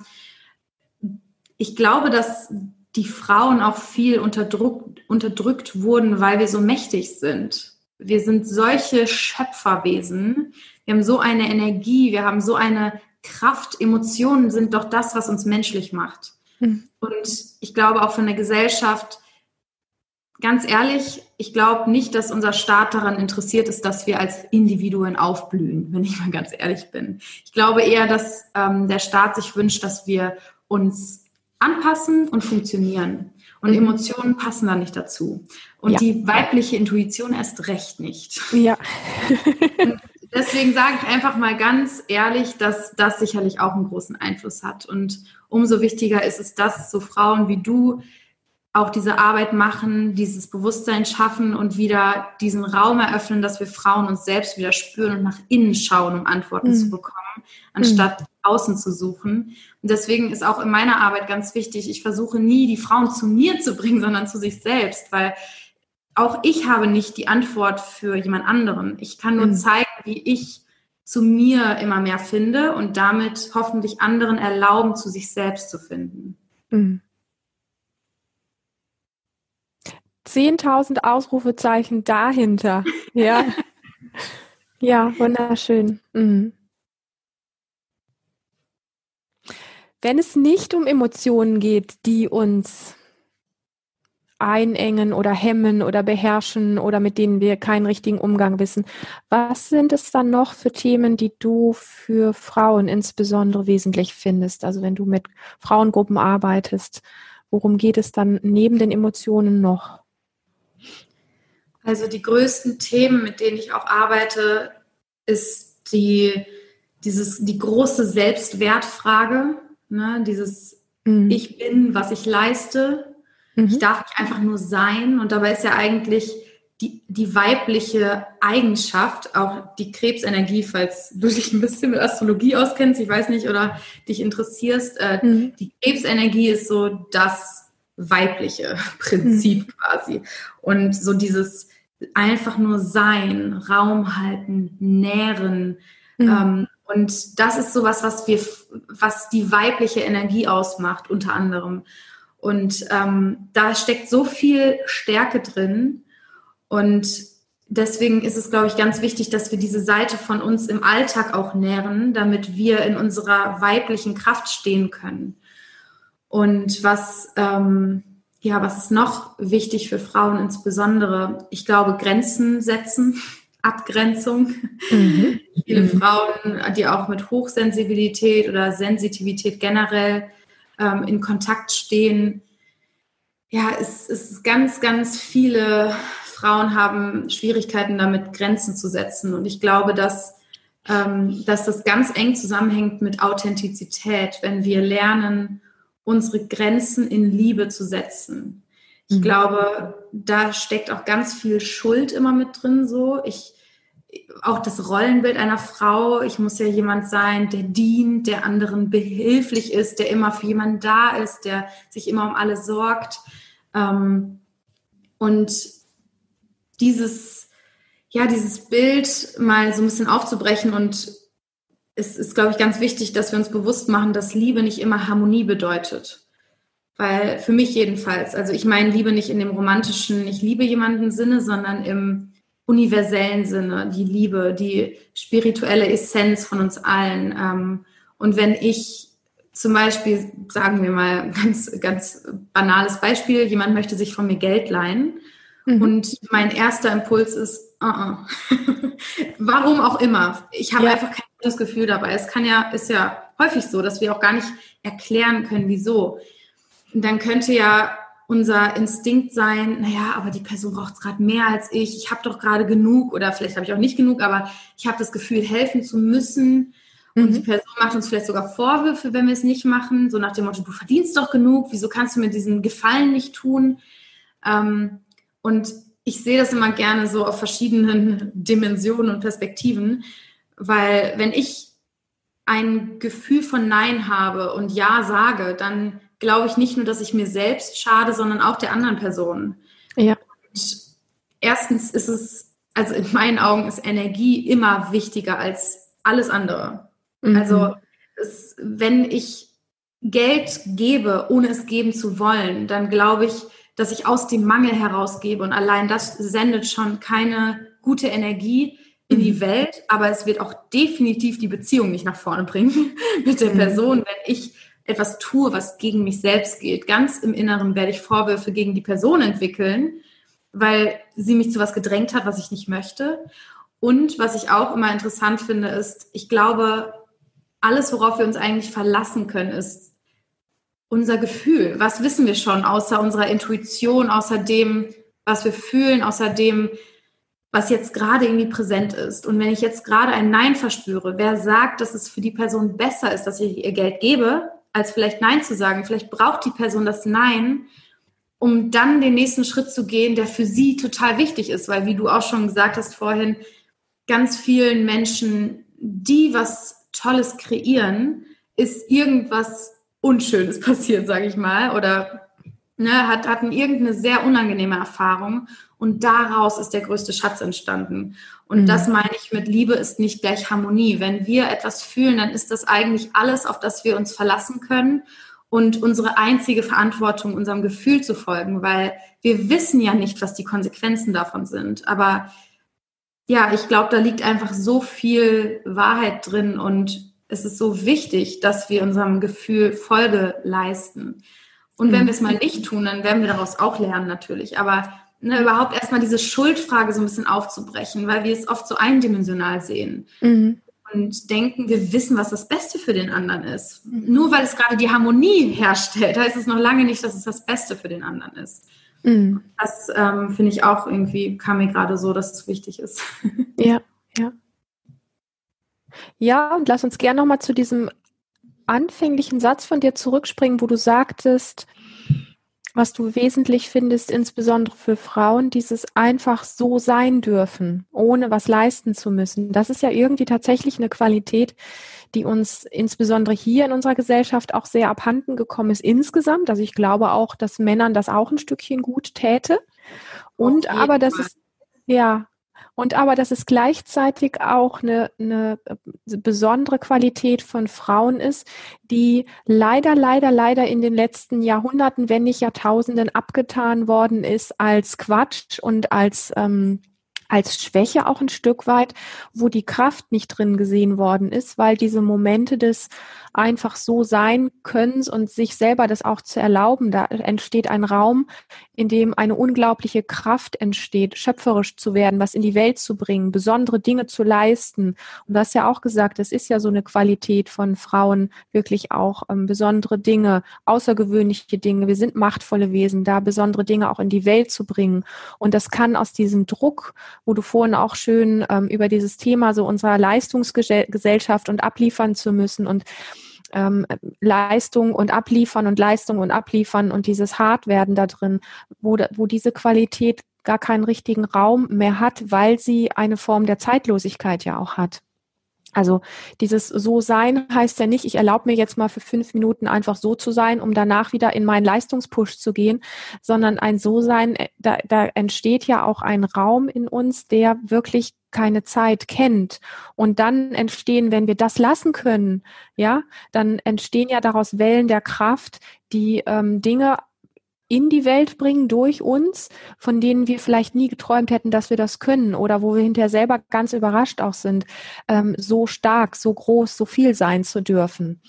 ich glaube, dass die Frauen auch viel unterdrückt, unterdrückt wurden, weil wir so mächtig sind. Wir sind solche Schöpferwesen. Wir haben so eine Energie, wir haben so eine Kraft. Emotionen sind doch das, was uns menschlich macht. Mhm. Und ich glaube auch von der Gesellschaft, ganz ehrlich, ich glaube nicht, dass unser Staat daran interessiert ist, dass wir als Individuen aufblühen, wenn ich mal ganz ehrlich bin. Ich glaube eher, dass ähm, der Staat sich wünscht, dass wir uns anpassen und funktionieren. Und mhm. Emotionen passen da nicht dazu. Und ja. die weibliche Intuition erst recht nicht. Ja. deswegen sage ich einfach mal ganz ehrlich, dass das sicherlich auch einen großen Einfluss hat. Und umso wichtiger ist es, dass so Frauen wie du auch diese Arbeit machen, dieses Bewusstsein schaffen und wieder diesen Raum eröffnen, dass wir Frauen uns selbst wieder spüren und nach innen schauen, um Antworten mhm. zu bekommen, anstatt mhm. Außen zu suchen. Und deswegen ist auch in meiner Arbeit ganz wichtig, ich versuche nie, die Frauen zu mir zu bringen, sondern zu sich selbst, weil auch ich habe nicht die Antwort für jemand anderen. Ich kann nur mhm. zeigen, wie ich zu mir immer mehr finde und damit hoffentlich anderen erlauben, zu sich selbst zu finden. Mhm. 10.000 Ausrufezeichen dahinter. Ja, ja wunderschön. Mhm. Wenn es nicht um Emotionen geht, die uns einengen oder hemmen oder beherrschen oder mit denen wir keinen richtigen Umgang wissen, was sind es dann noch für Themen, die du für Frauen insbesondere wesentlich findest? Also wenn du mit Frauengruppen arbeitest, worum geht es dann neben den Emotionen noch? Also die größten Themen, mit denen ich auch arbeite, ist die, dieses, die große Selbstwertfrage, ne? dieses mhm. Ich bin, was ich leiste. Mhm. Ich darf nicht einfach nur sein. Und dabei ist ja eigentlich die, die weibliche Eigenschaft, auch die Krebsenergie, falls du dich ein bisschen mit Astrologie auskennst, ich weiß nicht, oder dich interessierst, äh, mhm. die Krebsenergie ist so das weibliche Prinzip mhm. quasi. Und so dieses einfach nur sein, Raum halten, nähren. Mhm. Ähm, und das ist sowas, was wir, was die weibliche Energie ausmacht, unter anderem. Und ähm, da steckt so viel Stärke drin. Und deswegen ist es, glaube ich, ganz wichtig, dass wir diese Seite von uns im Alltag auch nähren, damit wir in unserer weiblichen Kraft stehen können. Und was ähm, ja, was ist noch wichtig für Frauen insbesondere? Ich glaube, Grenzen setzen, Abgrenzung. Mhm. Viele mhm. Frauen, die auch mit Hochsensibilität oder Sensitivität generell ähm, in Kontakt stehen, ja, es ist ganz, ganz viele Frauen haben Schwierigkeiten damit, Grenzen zu setzen. Und ich glaube, dass, ähm, dass das ganz eng zusammenhängt mit Authentizität, wenn wir lernen, unsere Grenzen in Liebe zu setzen. Ich mhm. glaube, da steckt auch ganz viel Schuld immer mit drin. So, ich auch das Rollenbild einer Frau. Ich muss ja jemand sein, der dient, der anderen behilflich ist, der immer für jemanden da ist, der sich immer um alle sorgt. Ähm, und dieses, ja, dieses Bild mal so ein bisschen aufzubrechen und es ist, glaube ich, ganz wichtig, dass wir uns bewusst machen, dass Liebe nicht immer Harmonie bedeutet. Weil für mich jedenfalls, also ich meine Liebe nicht in dem romantischen, ich liebe jemanden Sinne, sondern im universellen Sinne, die Liebe, die spirituelle Essenz von uns allen. Ähm, und wenn ich zum Beispiel, sagen wir mal, ganz, ganz banales Beispiel, jemand möchte sich von mir Geld leihen mhm. und mein erster Impuls ist, uh -uh. warum auch immer. Ich habe ja. einfach kein gutes Gefühl dabei. Es kann ja, ist ja häufig so, dass wir auch gar nicht erklären können, wieso. Und dann könnte ja unser Instinkt sein, naja, aber die Person braucht es gerade mehr als ich, ich habe doch gerade genug oder vielleicht habe ich auch nicht genug, aber ich habe das Gefühl, helfen zu müssen und mhm. die Person macht uns vielleicht sogar Vorwürfe, wenn wir es nicht machen, so nach dem Motto, du verdienst doch genug, wieso kannst du mir diesen Gefallen nicht tun? Ähm, und ich sehe das immer gerne so auf verschiedenen Dimensionen und Perspektiven, weil wenn ich ein Gefühl von Nein habe und Ja sage, dann glaube ich nicht nur, dass ich mir selbst schade, sondern auch der anderen Person. Ja. Und erstens ist es, also in meinen Augen ist Energie immer wichtiger als alles andere. Mhm. Also es, wenn ich Geld gebe, ohne es geben zu wollen, dann glaube ich, dass ich aus dem Mangel herausgebe und allein das sendet schon keine gute Energie in die mhm. Welt, aber es wird auch definitiv die Beziehung nicht nach vorne bringen mit der mhm. Person, wenn ich etwas tue, was gegen mich selbst geht. Ganz im Inneren werde ich Vorwürfe gegen die Person entwickeln, weil sie mich zu was gedrängt hat, was ich nicht möchte. Und was ich auch immer interessant finde, ist, ich glaube, alles, worauf wir uns eigentlich verlassen können, ist unser Gefühl. Was wissen wir schon außer unserer Intuition, außer dem, was wir fühlen, außer dem, was jetzt gerade irgendwie präsent ist. Und wenn ich jetzt gerade ein Nein verspüre, wer sagt, dass es für die Person besser ist, dass ich ihr Geld gebe, als vielleicht Nein zu sagen? Vielleicht braucht die Person das Nein, um dann den nächsten Schritt zu gehen, der für sie total wichtig ist, weil wie du auch schon gesagt hast vorhin, ganz vielen Menschen, die was Tolles kreieren, ist irgendwas Unschönes passiert, sage ich mal, oder ne, hat, hatten irgendeine sehr unangenehme Erfahrung und daraus ist der größte Schatz entstanden. Und mhm. das meine ich mit Liebe ist nicht gleich Harmonie. Wenn wir etwas fühlen, dann ist das eigentlich alles, auf das wir uns verlassen können und unsere einzige Verantwortung, unserem Gefühl zu folgen, weil wir wissen ja nicht, was die Konsequenzen davon sind. Aber ja, ich glaube, da liegt einfach so viel Wahrheit drin und es ist so wichtig, dass wir unserem Gefühl Folge leisten. Und wenn mhm. wir es mal nicht tun, dann werden wir daraus auch lernen natürlich. Aber ne, überhaupt erstmal diese Schuldfrage so ein bisschen aufzubrechen, weil wir es oft so eindimensional sehen. Mhm. Und denken, wir wissen, was das Beste für den anderen ist. Mhm. Nur weil es gerade die Harmonie herstellt, heißt es noch lange nicht, dass es das Beste für den anderen ist. Mhm. Das ähm, finde ich auch irgendwie, kam mir gerade so, dass es wichtig ist. Ja, ja. Ja, und lass uns gerne nochmal zu diesem anfänglichen Satz von dir zurückspringen, wo du sagtest, was du wesentlich findest, insbesondere für Frauen, dieses einfach so sein dürfen, ohne was leisten zu müssen. Das ist ja irgendwie tatsächlich eine Qualität, die uns insbesondere hier in unserer Gesellschaft auch sehr abhanden gekommen ist insgesamt. Also ich glaube auch, dass Männern das auch ein Stückchen gut täte. Und aber, dass es, ja, und aber, dass es gleichzeitig auch eine, eine äh, besondere Qualität von Frauen ist, die leider, leider, leider in den letzten Jahrhunderten, wenn nicht Jahrtausenden abgetan worden ist als Quatsch und als ähm, als Schwäche auch ein Stück weit, wo die Kraft nicht drin gesehen worden ist, weil diese Momente des einfach so sein können und sich selber das auch zu erlauben, da entsteht ein Raum, in dem eine unglaubliche Kraft entsteht, schöpferisch zu werden, was in die Welt zu bringen, besondere Dinge zu leisten. Und du hast ja auch gesagt, es ist ja so eine Qualität von Frauen, wirklich auch ähm, besondere Dinge, außergewöhnliche Dinge. Wir sind machtvolle Wesen, da besondere Dinge auch in die Welt zu bringen. Und das kann aus diesem Druck wo du vorhin auch schön ähm, über dieses Thema so unserer Leistungsgesellschaft und abliefern zu müssen und ähm, Leistung und abliefern und Leistung und abliefern und dieses Hartwerden da drin, wo, wo diese Qualität gar keinen richtigen Raum mehr hat, weil sie eine Form der Zeitlosigkeit ja auch hat. Also dieses So-Sein heißt ja nicht, ich erlaube mir jetzt mal für fünf Minuten einfach so zu sein, um danach wieder in meinen Leistungspush zu gehen, sondern ein So-Sein, äh, da, da entsteht ja auch ein Raum in uns, der wirklich keine Zeit kennt. Und dann entstehen, wenn wir das lassen können, ja, dann entstehen ja daraus Wellen der Kraft, die ähm, Dinge in die Welt bringen durch uns, von denen wir vielleicht nie geträumt hätten, dass wir das können oder wo wir hinterher selber ganz überrascht auch sind, ähm, so stark, so groß, so viel sein zu dürfen.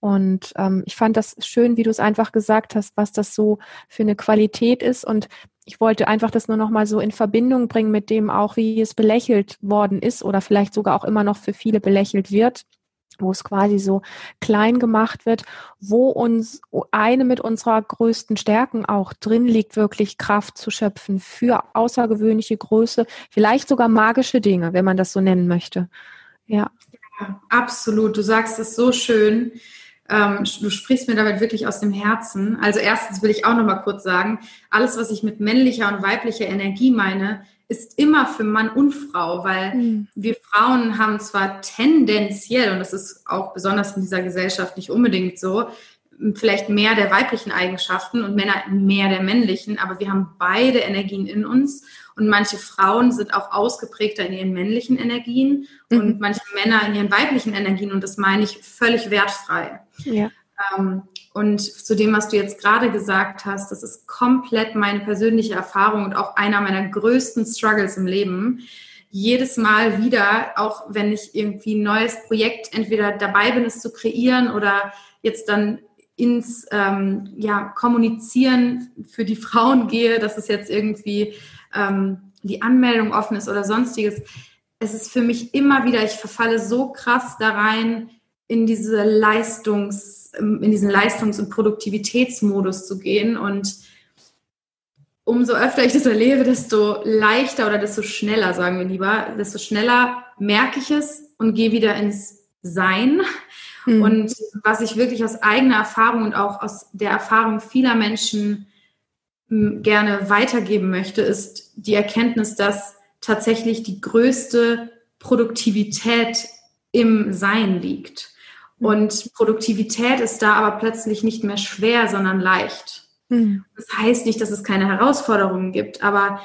Und ähm, ich fand das schön, wie du es einfach gesagt hast, was das so für eine Qualität ist. Und ich wollte einfach das nur noch mal so in Verbindung bringen mit dem auch, wie es belächelt worden ist oder vielleicht sogar auch immer noch für viele belächelt wird wo es quasi so klein gemacht wird, wo uns eine mit unserer größten Stärken auch drin liegt, wirklich Kraft zu schöpfen für außergewöhnliche Größe, vielleicht sogar magische Dinge, wenn man das so nennen möchte. Ja. ja absolut. Du sagst es so schön. Ähm, du sprichst mir damit wirklich aus dem Herzen. Also erstens will ich auch noch mal kurz sagen, alles, was ich mit männlicher und weiblicher Energie meine, ist immer für Mann und Frau, weil mhm. wir Frauen haben zwar tendenziell, und das ist auch besonders in dieser Gesellschaft nicht unbedingt so, vielleicht mehr der weiblichen Eigenschaften und Männer mehr der männlichen, aber wir haben beide Energien in uns und manche Frauen sind auch ausgeprägter in ihren männlichen Energien mhm. und manche Männer in ihren weiblichen Energien und das meine ich völlig wertfrei. Ja. Ähm, und zu dem, was du jetzt gerade gesagt hast, das ist komplett meine persönliche Erfahrung und auch einer meiner größten Struggles im Leben. Jedes Mal wieder, auch wenn ich irgendwie ein neues Projekt entweder dabei bin, es zu kreieren oder jetzt dann ins ähm, ja, Kommunizieren für die Frauen gehe, dass es jetzt irgendwie ähm, die Anmeldung offen ist oder sonstiges. Es ist für mich immer wieder, ich verfalle so krass da rein in diese Leistungs- in diesen Leistungs- und Produktivitätsmodus zu gehen. Und umso öfter ich das erlebe, desto leichter oder desto schneller, sagen wir lieber, desto schneller merke ich es und gehe wieder ins Sein. Mhm. Und was ich wirklich aus eigener Erfahrung und auch aus der Erfahrung vieler Menschen hm, gerne weitergeben möchte, ist die Erkenntnis, dass tatsächlich die größte Produktivität im Sein liegt. Und Produktivität ist da aber plötzlich nicht mehr schwer, sondern leicht. Mhm. Das heißt nicht, dass es keine Herausforderungen gibt, aber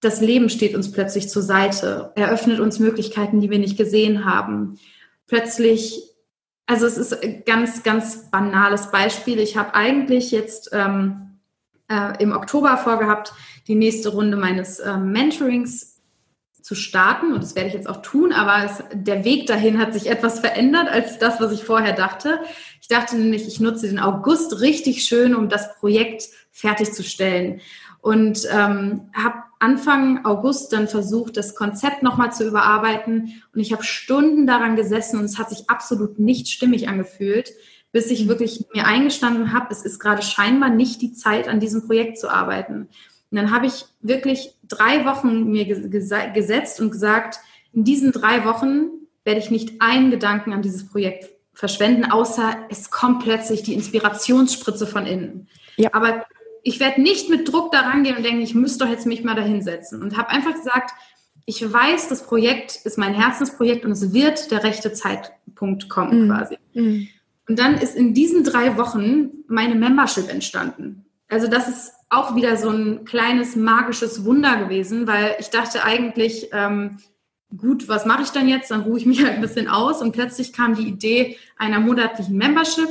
das Leben steht uns plötzlich zur Seite, eröffnet uns Möglichkeiten, die wir nicht gesehen haben. Plötzlich, also es ist ein ganz, ganz banales Beispiel. Ich habe eigentlich jetzt ähm, äh, im Oktober vorgehabt, die nächste Runde meines äh, Mentorings zu starten. Und das werde ich jetzt auch tun, aber es, der Weg dahin hat sich etwas verändert als das, was ich vorher dachte. Ich dachte nämlich, ich nutze den August richtig schön, um das Projekt fertigzustellen. Und ähm, habe Anfang August dann versucht, das Konzept nochmal zu überarbeiten. Und ich habe Stunden daran gesessen und es hat sich absolut nicht stimmig angefühlt, bis ich wirklich mir eingestanden habe, es ist gerade scheinbar nicht die Zeit, an diesem Projekt zu arbeiten. Und dann habe ich wirklich drei Wochen mir gesetzt und gesagt, in diesen drei Wochen werde ich nicht einen Gedanken an dieses Projekt verschwenden, außer es kommt plötzlich die Inspirationsspritze von innen. Ja. Aber ich werde nicht mit Druck daran gehen und denken, ich müsste doch jetzt mich mal dahinsetzen. Und habe einfach gesagt, ich weiß, das Projekt ist mein Herzensprojekt und es wird der rechte Zeitpunkt kommen mhm. quasi. Mhm. Und dann ist in diesen drei Wochen meine Membership entstanden. Also das ist auch wieder so ein kleines magisches Wunder gewesen, weil ich dachte eigentlich, ähm, gut, was mache ich dann jetzt? Dann ruhe ich mich halt ein bisschen aus und plötzlich kam die Idee einer monatlichen Membership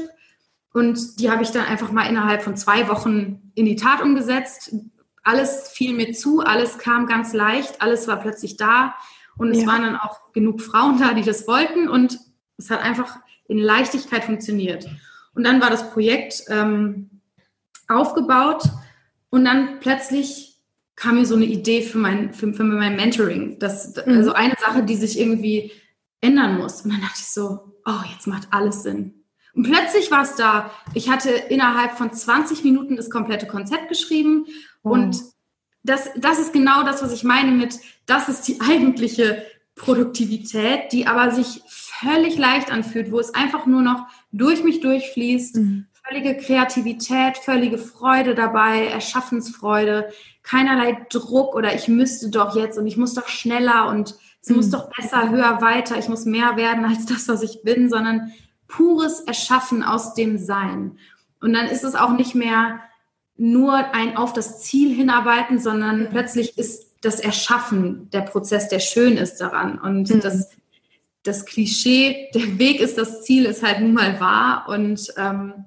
und die habe ich dann einfach mal innerhalb von zwei Wochen in die Tat umgesetzt. alles fiel mir zu, alles kam ganz leicht, alles war plötzlich da und es ja. waren dann auch genug Frauen da, die das wollten und es hat einfach in Leichtigkeit funktioniert. Und dann war das Projekt ähm, aufgebaut und dann plötzlich kam mir so eine Idee für mein, für, für mein Mentoring. Das, mhm. Also eine Sache, die sich irgendwie ändern muss. Und dann dachte ich so, oh, jetzt macht alles Sinn. Und plötzlich war es da. Ich hatte innerhalb von 20 Minuten das komplette Konzept geschrieben. Mhm. Und das, das ist genau das, was ich meine mit, das ist die eigentliche Produktivität, die aber sich völlig leicht anfühlt, wo es einfach nur noch durch mich durchfließt. Mhm. Völlige Kreativität, völlige Freude dabei, Erschaffensfreude, keinerlei Druck oder ich müsste doch jetzt und ich muss doch schneller und es mhm. muss doch besser, höher, weiter, ich muss mehr werden als das, was ich bin, sondern pures Erschaffen aus dem Sein. Und dann ist es auch nicht mehr nur ein auf das Ziel hinarbeiten, sondern mhm. plötzlich ist das Erschaffen der Prozess, der schön ist daran. Und mhm. das, das Klischee, der Weg ist das Ziel, ist halt nun mal wahr. Und ähm,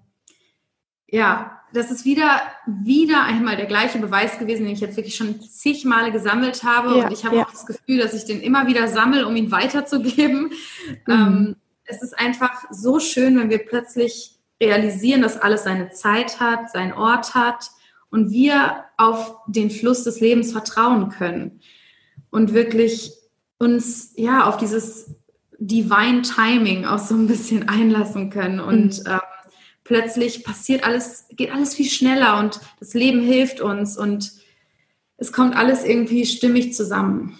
ja, das ist wieder, wieder einmal der gleiche Beweis gewesen, den ich jetzt wirklich schon zig Male gesammelt habe. Ja, und ich habe ja. auch das Gefühl, dass ich den immer wieder sammle, um ihn weiterzugeben. Mhm. Ähm, es ist einfach so schön, wenn wir plötzlich realisieren, dass alles seine Zeit hat, seinen Ort hat und wir auf den Fluss des Lebens vertrauen können und wirklich uns ja auf dieses Divine Timing auch so ein bisschen einlassen können und mhm. ähm, plötzlich passiert alles, geht alles viel schneller und das Leben hilft uns und es kommt alles irgendwie stimmig zusammen.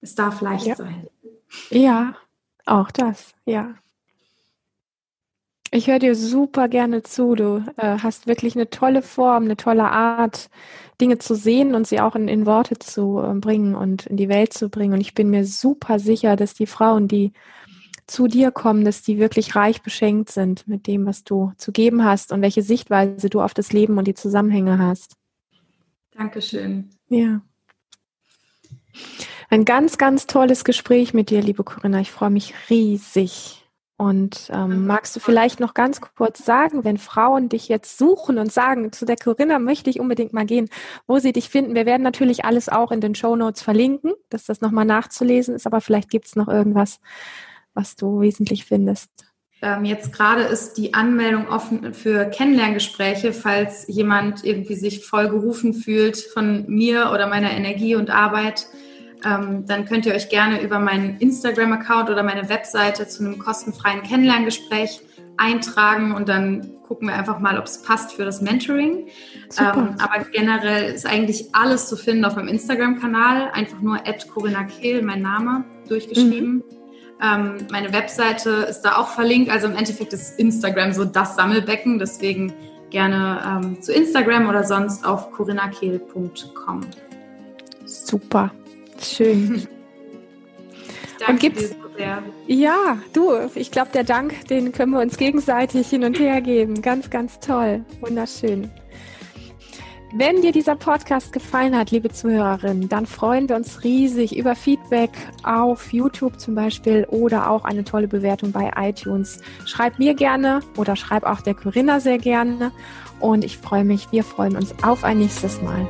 Es darf leicht ja. sein. Ja, auch das, ja. Ich höre dir super gerne zu. Du äh, hast wirklich eine tolle Form, eine tolle Art, Dinge zu sehen und sie auch in, in Worte zu äh, bringen und in die Welt zu bringen. Und ich bin mir super sicher, dass die Frauen, die zu dir kommen, dass die wirklich reich beschenkt sind mit dem, was du zu geben hast und welche Sichtweise du auf das Leben und die Zusammenhänge hast. Dankeschön. Ja. Ein ganz, ganz tolles Gespräch mit dir, liebe Corinna. Ich freue mich riesig. Und ähm, magst du vielleicht noch ganz kurz sagen, wenn Frauen dich jetzt suchen und sagen, zu der Corinna möchte ich unbedingt mal gehen, wo sie dich finden? Wir werden natürlich alles auch in den Show Notes verlinken, dass das nochmal nachzulesen ist, aber vielleicht gibt es noch irgendwas, was du wesentlich findest? Ähm, jetzt gerade ist die Anmeldung offen für Kennenlerngespräche, falls jemand irgendwie sich voll gerufen fühlt von mir oder meiner Energie und Arbeit. Ähm, dann könnt ihr euch gerne über meinen Instagram-Account oder meine Webseite zu einem kostenfreien Kennenlerngespräch eintragen und dann gucken wir einfach mal, ob es passt für das Mentoring. Ähm, aber generell ist eigentlich alles zu finden auf meinem Instagram-Kanal, einfach nur Corinna Kehl, mein Name, durchgeschrieben. Mhm. Ähm, meine Webseite ist da auch verlinkt. Also im Endeffekt ist Instagram so das Sammelbecken. Deswegen gerne ähm, zu Instagram oder sonst auf corinnakehl.com. Super, schön. Danke Und gibt's, sehr. Ja, du, ich glaube, der Dank, den können wir uns gegenseitig hin und her geben. Ganz, ganz toll. Wunderschön. Wenn dir dieser Podcast gefallen hat, liebe Zuhörerin, dann freuen wir uns riesig über Feedback auf YouTube zum Beispiel oder auch eine tolle Bewertung bei iTunes. Schreib mir gerne oder schreib auch der Corinna sehr gerne. Und ich freue mich, wir freuen uns auf ein nächstes Mal.